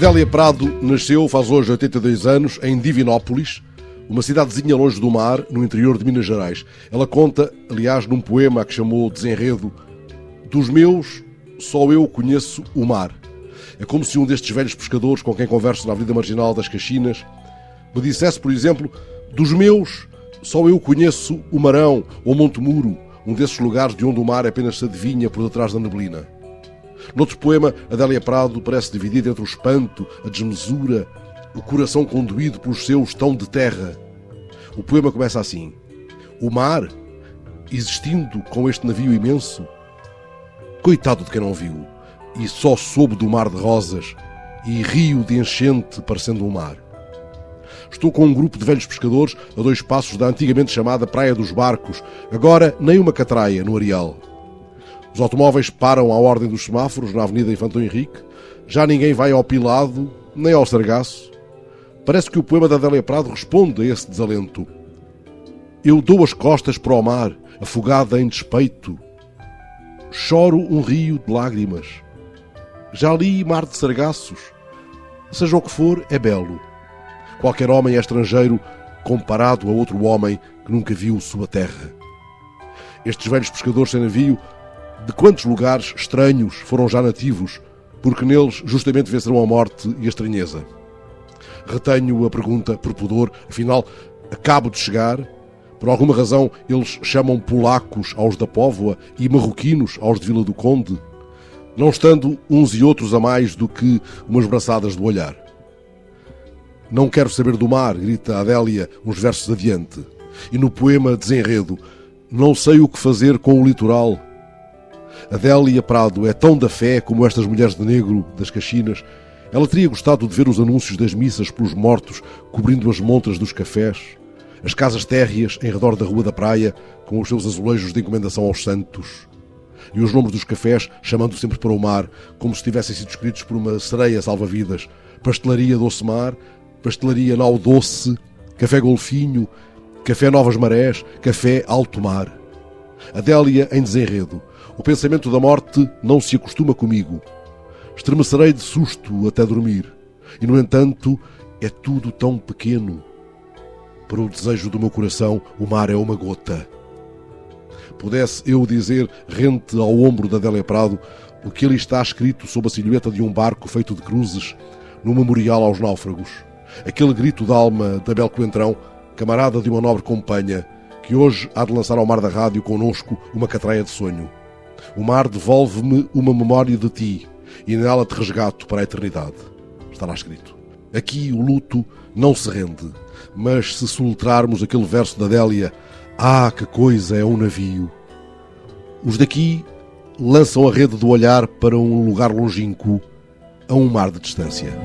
Adélia Prado nasceu faz hoje 82 anos em Divinópolis, uma cidadezinha longe do mar, no interior de Minas Gerais. Ela conta, aliás, num poema que chamou Desenredo, dos meus, só eu conheço o mar. É como se um destes velhos pescadores com quem converso na Avenida Marginal das Caxinas me dissesse, por exemplo, dos meus, só eu conheço o Marão ou Monte Muro, um desses lugares de onde o mar apenas se adivinha por detrás da neblina. Noutro poema, Adélia Prado parece dividida entre o espanto, a desmesura, o coração conduído pelos seus tão de terra. O poema começa assim: O mar, existindo com este navio imenso, coitado de quem não viu, e só soube do mar de rosas e rio de enchente parecendo um mar. Estou com um grupo de velhos pescadores a dois passos da antigamente chamada Praia dos Barcos, agora nem uma catraia no areal. Os automóveis param à ordem dos semáforos na Avenida Infantão Henrique. Já ninguém vai ao Pilado, nem ao Sargaço. Parece que o poema da Adélia Prado responde a esse desalento. Eu dou as costas para o mar, afogada em despeito. Choro um rio de lágrimas. Já li Mar de Sargaços. Seja o que for, é belo. Qualquer homem é estrangeiro comparado a outro homem que nunca viu sua terra. Estes velhos pescadores sem navio de quantos lugares estranhos foram já nativos, porque neles justamente vencerão a morte e a estranheza? Retenho a pergunta por pudor, afinal, acabo de chegar. Por alguma razão, eles chamam polacos aos da Póvoa e marroquinos aos de Vila do Conde, não estando uns e outros a mais do que umas braçadas do olhar. Não quero saber do mar, grita Adélia uns versos adiante. E no poema Desenredo, não sei o que fazer com o litoral, Adélia Prado é tão da fé como estas mulheres de negro das Caxinas. Ela teria gostado de ver os anúncios das missas pelos mortos cobrindo as montras dos cafés, as casas térreas em redor da Rua da Praia com os seus azulejos de encomendação aos santos, e os nomes dos cafés chamando sempre para o mar, como se tivessem sido escritos por uma sereia salva-vidas. Pastelaria Doce Mar, Pastelaria Nau Doce, Café Golfinho, Café Novas Marés, Café Alto Mar. Adélia em desenredo, o pensamento da morte não se acostuma comigo. Estremecerei de susto até dormir. E, no entanto, é tudo tão pequeno. Para o desejo do meu coração, o mar é uma gota. Pudesse eu dizer, rente ao ombro da Adélia Prado, o que ali está escrito sob a silhueta de um barco feito de cruzes, no memorial aos náufragos. Aquele grito da alma da Bel Coentrão, camarada de uma nobre companhia, que hoje há de lançar ao mar da rádio conosco uma catraia de sonho. O mar devolve-me uma memória de ti e nela te resgato para a eternidade. Está lá escrito. Aqui o luto não se rende, mas se soletrarmos aquele verso da Adélia, ah, que coisa é um navio. Os daqui lançam a rede do olhar para um lugar longínquo, a um mar de distância.